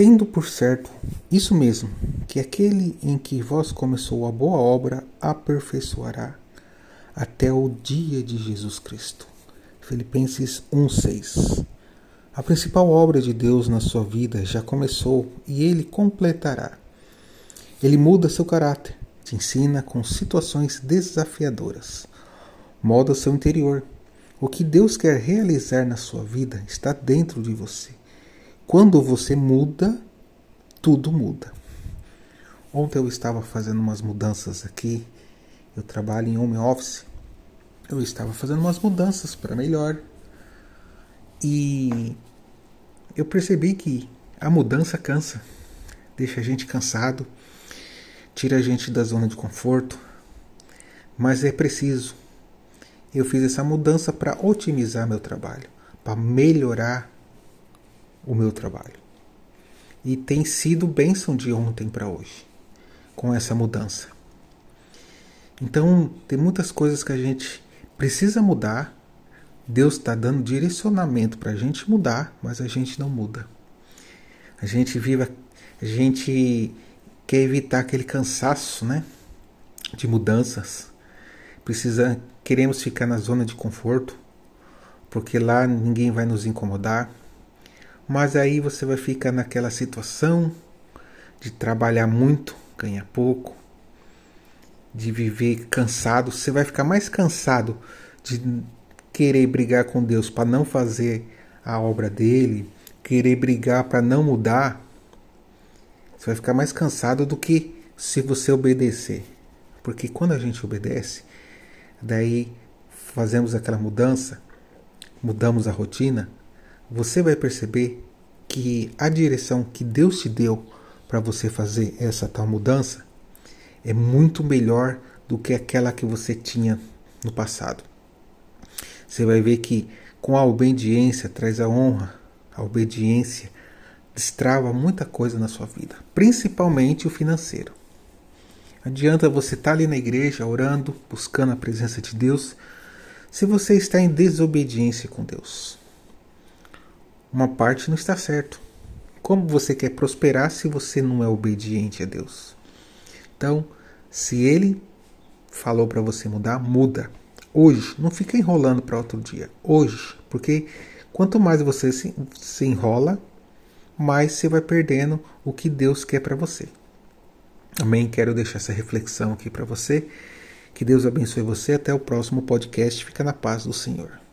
Tendo por certo isso mesmo, que aquele em que vós começou a boa obra aperfeiçoará até o dia de Jesus Cristo. Filipenses 1:6. A principal obra de Deus na sua vida já começou e ele completará. Ele muda seu caráter, te ensina com situações desafiadoras, molda seu interior. O que Deus quer realizar na sua vida está dentro de você. Quando você muda, tudo muda. Ontem eu estava fazendo umas mudanças aqui. Eu trabalho em home office. Eu estava fazendo umas mudanças para melhor. E eu percebi que a mudança cansa, deixa a gente cansado, tira a gente da zona de conforto. Mas é preciso. Eu fiz essa mudança para otimizar meu trabalho, para melhorar o meu trabalho. E tem sido bênção de ontem para hoje, com essa mudança. Então, tem muitas coisas que a gente precisa mudar. Deus está dando direcionamento para a gente mudar, mas a gente não muda. A gente vive, a gente quer evitar aquele cansaço, né, de mudanças. Precisa, queremos ficar na zona de conforto, porque lá ninguém vai nos incomodar mas aí você vai ficar naquela situação de trabalhar muito, ganhar pouco, de viver cansado. Você vai ficar mais cansado de querer brigar com Deus para não fazer a obra dele, querer brigar para não mudar. Você vai ficar mais cansado do que se você obedecer. Porque quando a gente obedece, daí fazemos aquela mudança, mudamos a rotina, você vai perceber que a direção que Deus te deu para você fazer essa tal mudança é muito melhor do que aquela que você tinha no passado. Você vai ver que com a obediência traz a honra, a obediência destrava muita coisa na sua vida, principalmente o financeiro. Adianta você estar tá ali na igreja orando, buscando a presença de Deus, se você está em desobediência com Deus uma parte não está certo. Como você quer prosperar se você não é obediente a Deus? Então, se ele falou para você mudar, muda. Hoje, não fica enrolando para outro dia. Hoje, porque quanto mais você se, se enrola, mais você vai perdendo o que Deus quer para você. Amém? Quero deixar essa reflexão aqui para você. Que Deus abençoe você. Até o próximo podcast. Fica na paz do Senhor.